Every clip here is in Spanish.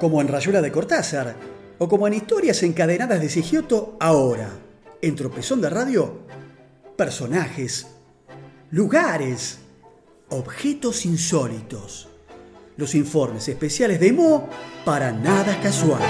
como en Rayuela de Cortázar, o como en Historias encadenadas de Sigioto ahora, en Tropezón de Radio, personajes, lugares, objetos insólitos. Los informes especiales de Mo para nada casual.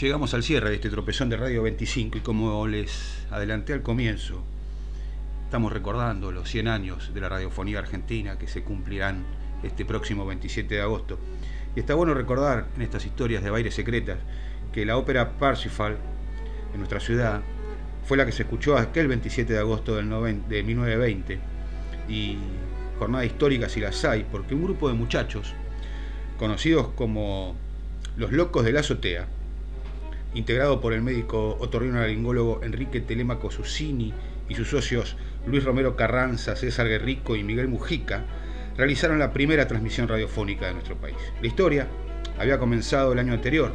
Llegamos al cierre de este tropezón de Radio 25 y como les adelanté al comienzo, estamos recordando los 100 años de la radiofonía argentina que se cumplirán este próximo 27 de agosto. Y está bueno recordar en estas historias de bailes secretas que la ópera Parsifal en nuestra ciudad fue la que se escuchó aquel 27 de agosto del de 1920 y jornada histórica si las hay, porque un grupo de muchachos conocidos como los locos de la azotea, integrado por el médico otorrinolaringólogo Enrique Telemaco Susini y sus socios Luis Romero Carranza, César Guerrico y Miguel Mujica, realizaron la primera transmisión radiofónica de nuestro país. La historia había comenzado el año anterior.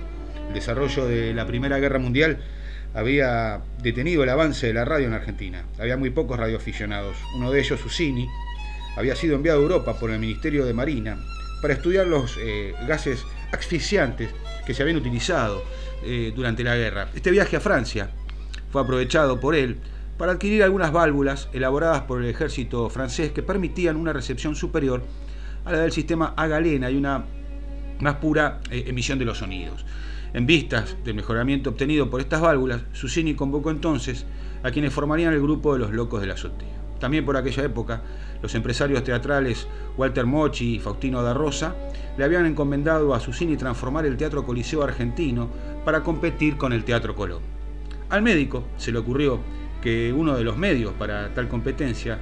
El desarrollo de la Primera Guerra Mundial había detenido el avance de la radio en Argentina. Había muy pocos radioaficionados. Uno de ellos, Susini, había sido enviado a Europa por el Ministerio de Marina para estudiar los eh, gases asfixiantes que se habían utilizado eh, durante la guerra. Este viaje a Francia fue aprovechado por él para adquirir algunas válvulas elaboradas por el ejército francés que permitían una recepción superior a la del sistema a galena y una más pura eh, emisión de los sonidos. En vistas del mejoramiento obtenido por estas válvulas, Susini convocó entonces a quienes formarían el grupo de los locos de la azotea. También por aquella época, los empresarios teatrales Walter Mochi y Faustino da Rosa le habían encomendado a Susini transformar el Teatro Coliseo argentino para competir con el Teatro Colón. Al médico se le ocurrió que uno de los medios para tal competencia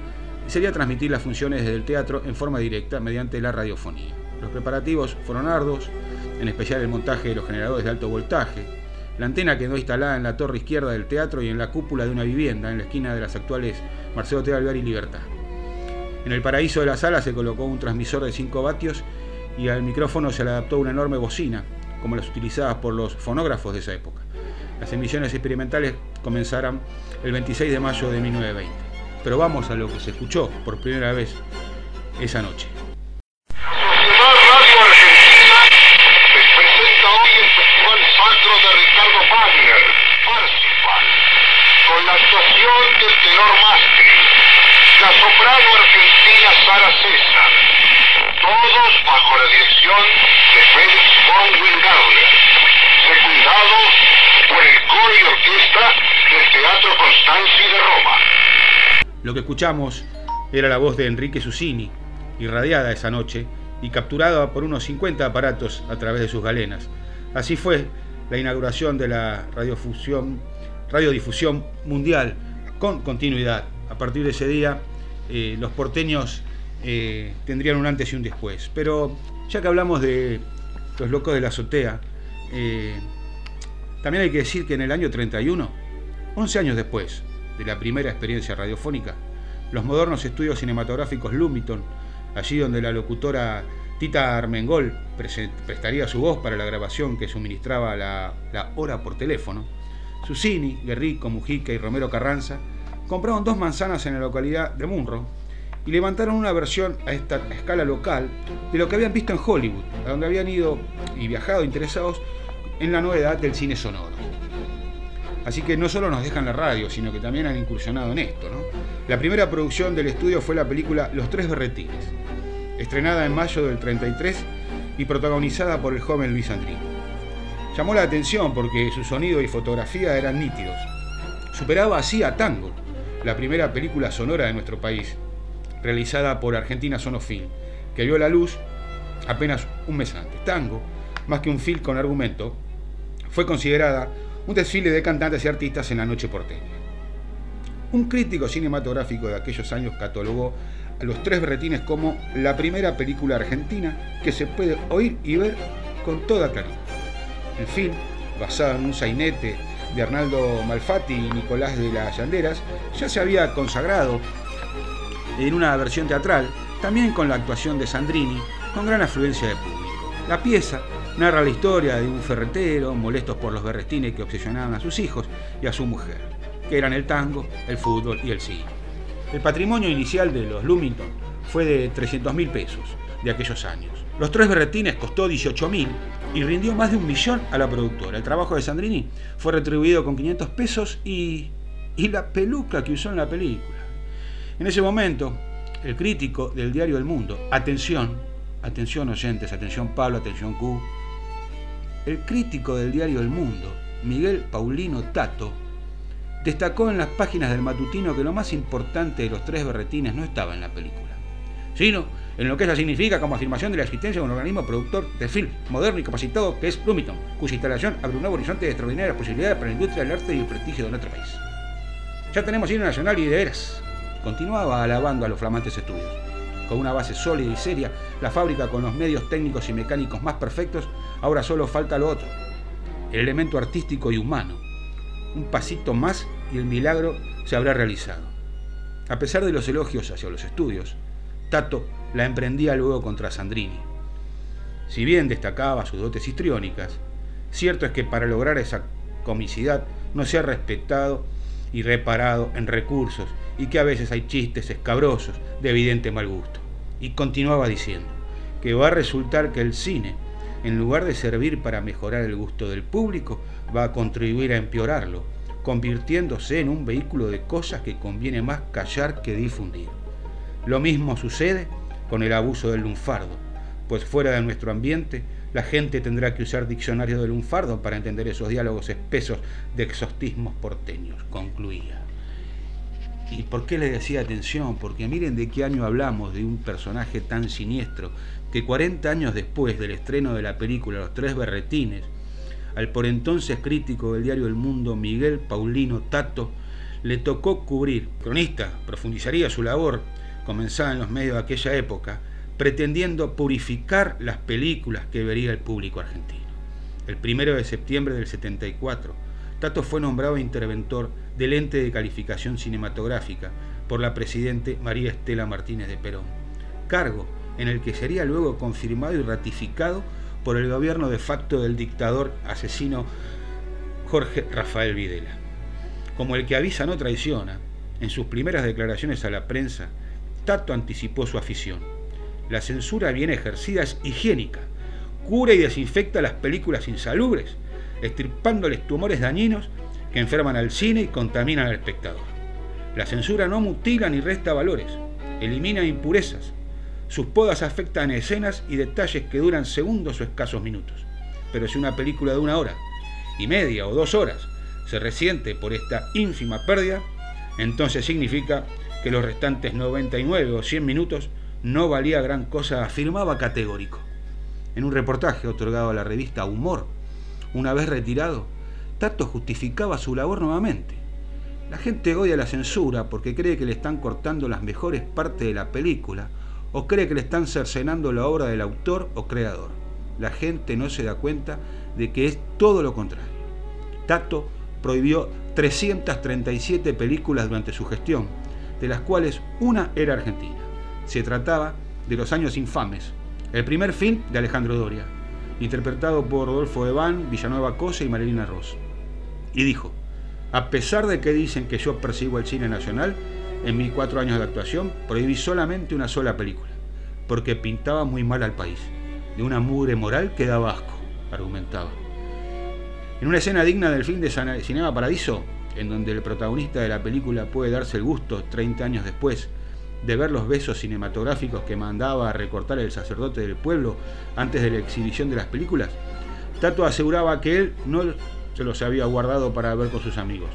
sería transmitir las funciones del teatro en forma directa mediante la radiofonía. Los preparativos fueron arduos, en especial el montaje de los generadores de alto voltaje, la antena quedó instalada en la torre izquierda del teatro y en la cúpula de una vivienda en la esquina de las actuales Marcelo T. Alvear y Libertad. En el paraíso de la sala se colocó un transmisor de 5 vatios y al micrófono se le adaptó una enorme bocina, como las utilizadas por los fonógrafos de esa época. Las emisiones experimentales comenzarán el 26 de mayo de 1920. Pero vamos a lo que se escuchó por primera vez esa noche. La actuación del tenor Mastri, la soprano argentina Sara César, todos bajo la dirección de Félix von Wingardner, secundados por el coro y orquesta del Teatro Constanzi de Roma. Lo que escuchamos era la voz de Enrique Susini, irradiada esa noche y capturada por unos 50 aparatos a través de sus galenas. Así fue la inauguración de la radiofusión radiodifusión mundial con continuidad. A partir de ese día, eh, los porteños eh, tendrían un antes y un después. Pero ya que hablamos de los locos de la azotea, eh, también hay que decir que en el año 31, 11 años después de la primera experiencia radiofónica, los modernos estudios cinematográficos Lumiton, allí donde la locutora Tita Armengol prestaría su voz para la grabación que suministraba la hora por teléfono, Susini, Guerrico, Mujica y Romero Carranza compraron dos manzanas en la localidad de Munro y levantaron una versión a esta escala local de lo que habían visto en Hollywood, a donde habían ido y viajado interesados en la novedad del cine sonoro. Así que no solo nos dejan la radio, sino que también han incursionado en esto. La primera producción del estudio fue la película Los Tres Berretines, estrenada en mayo del 33 y protagonizada por el joven Luis Andrini. Llamó la atención porque su sonido y fotografía eran nítidos. Superaba así a Tango, la primera película sonora de nuestro país, realizada por Argentina Sonofilm, que vio la luz apenas un mes antes. Tango, más que un film con argumento, fue considerada un desfile de cantantes y artistas en la noche porteña. Un crítico cinematográfico de aquellos años catalogó a Los Tres Berretines como la primera película argentina que se puede oír y ver con toda claridad. El film, basado en un sainete de Arnaldo Malfatti y Nicolás de las Llanderas, ya se había consagrado en una versión teatral también con la actuación de Sandrini, con gran afluencia de público. La pieza narra la historia de un ferretero molestos por los berretines que obsesionaban a sus hijos y a su mujer, que eran el tango, el fútbol y el cine. El patrimonio inicial de los Lumington fue de 300 mil pesos de aquellos años. Los tres berretines costó 18 mil y rindió más de un millón a la productora. El trabajo de Sandrini fue retribuido con 500 pesos y, y la peluca que usó en la película. En ese momento, el crítico del diario El Mundo, atención, atención oyentes, atención Pablo, atención Q, el crítico del diario El Mundo, Miguel Paulino Tato, destacó en las páginas del matutino que lo más importante de los tres berretines no estaba en la película, sino en lo que esa significa como afirmación de la existencia de un organismo productor de film moderno y capacitado que es Lumiton, cuya instalación abre un nuevo horizonte de extraordinarias posibilidades para la industria del arte y el prestigio de nuestro país. Ya tenemos cine nacional y de veras. Continuaba alabando a los flamantes estudios. Con una base sólida y seria, la fábrica con los medios técnicos y mecánicos más perfectos, ahora solo falta lo otro, el elemento artístico y humano. Un pasito más y el milagro se habrá realizado. A pesar de los elogios hacia los estudios, Tato la emprendía luego contra Sandrini. Si bien destacaba sus dotes histriónicas, cierto es que para lograr esa comicidad no se ha respetado y reparado en recursos y que a veces hay chistes escabrosos de evidente mal gusto. Y continuaba diciendo que va a resultar que el cine, en lugar de servir para mejorar el gusto del público, va a contribuir a empeorarlo, convirtiéndose en un vehículo de cosas que conviene más callar que difundir. Lo mismo sucede con el abuso del lunfardo, pues fuera de nuestro ambiente la gente tendrá que usar diccionario del lunfardo para entender esos diálogos espesos de exostismos porteños, concluía. ¿Y por qué le decía atención? Porque miren de qué año hablamos de un personaje tan siniestro que 40 años después del estreno de la película Los Tres Berretines, al por entonces crítico del diario El Mundo Miguel Paulino Tato le tocó cubrir. cronista profundizaría su labor comenzada en los medios de aquella época, pretendiendo purificar las películas que vería el público argentino. El primero de septiembre del 74, Tato fue nombrado interventor del ente de calificación cinematográfica por la presidente María Estela Martínez de Perón, cargo en el que sería luego confirmado y ratificado por el gobierno de facto del dictador asesino Jorge Rafael Videla. Como el que avisa no traiciona, en sus primeras declaraciones a la prensa, Tato anticipó su afición. La censura bien ejercida es higiénica, cura y desinfecta las películas insalubres, estirpándoles tumores dañinos que enferman al cine y contaminan al espectador. La censura no mutila ni resta valores, elimina impurezas. Sus podas afectan escenas y detalles que duran segundos o escasos minutos. Pero si una película de una hora y media o dos horas se resiente por esta ínfima pérdida, entonces significa que los restantes 99 o 100 minutos no valía gran cosa, afirmaba categórico. En un reportaje otorgado a la revista Humor, una vez retirado, Tato justificaba su labor nuevamente. La gente odia la censura porque cree que le están cortando las mejores partes de la película o cree que le están cercenando la obra del autor o creador. La gente no se da cuenta de que es todo lo contrario. Tato prohibió 337 películas durante su gestión, de las cuales una era argentina. Se trataba de Los Años Infames, el primer film de Alejandro Doria, interpretado por Rodolfo Eván, Villanueva Cosa y Marilina Ross. Y dijo, a pesar de que dicen que yo persigo el cine nacional, en mis cuatro años de actuación prohibí solamente una sola película, porque pintaba muy mal al país. De una mugre moral que daba asco, argumentaba. En una escena digna del film de Cinema Paradiso, en donde el protagonista de la película puede darse el gusto, 30 años después, de ver los besos cinematográficos que mandaba a recortar el sacerdote del pueblo antes de la exhibición de las películas, Tato aseguraba que él no se los había guardado para ver con sus amigos.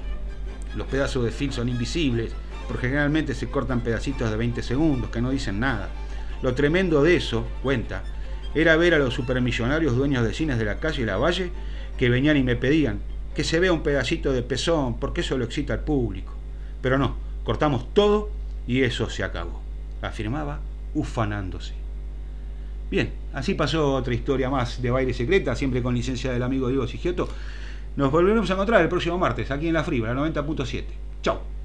Los pedazos de film son invisibles, porque generalmente se cortan pedacitos de 20 segundos que no dicen nada. Lo tremendo de eso, cuenta, era ver a los supermillonarios dueños de cines de la calle y la valle que venían y me pedían, que se vea un pedacito de pezón, porque eso lo excita al público. Pero no, cortamos todo y eso se acabó, afirmaba ufanándose. Bien, así pasó otra historia más de baile secreta, siempre con licencia del amigo Diego Sigioto. Nos volveremos a encontrar el próximo martes aquí en la Fribra, 90.7. Chao.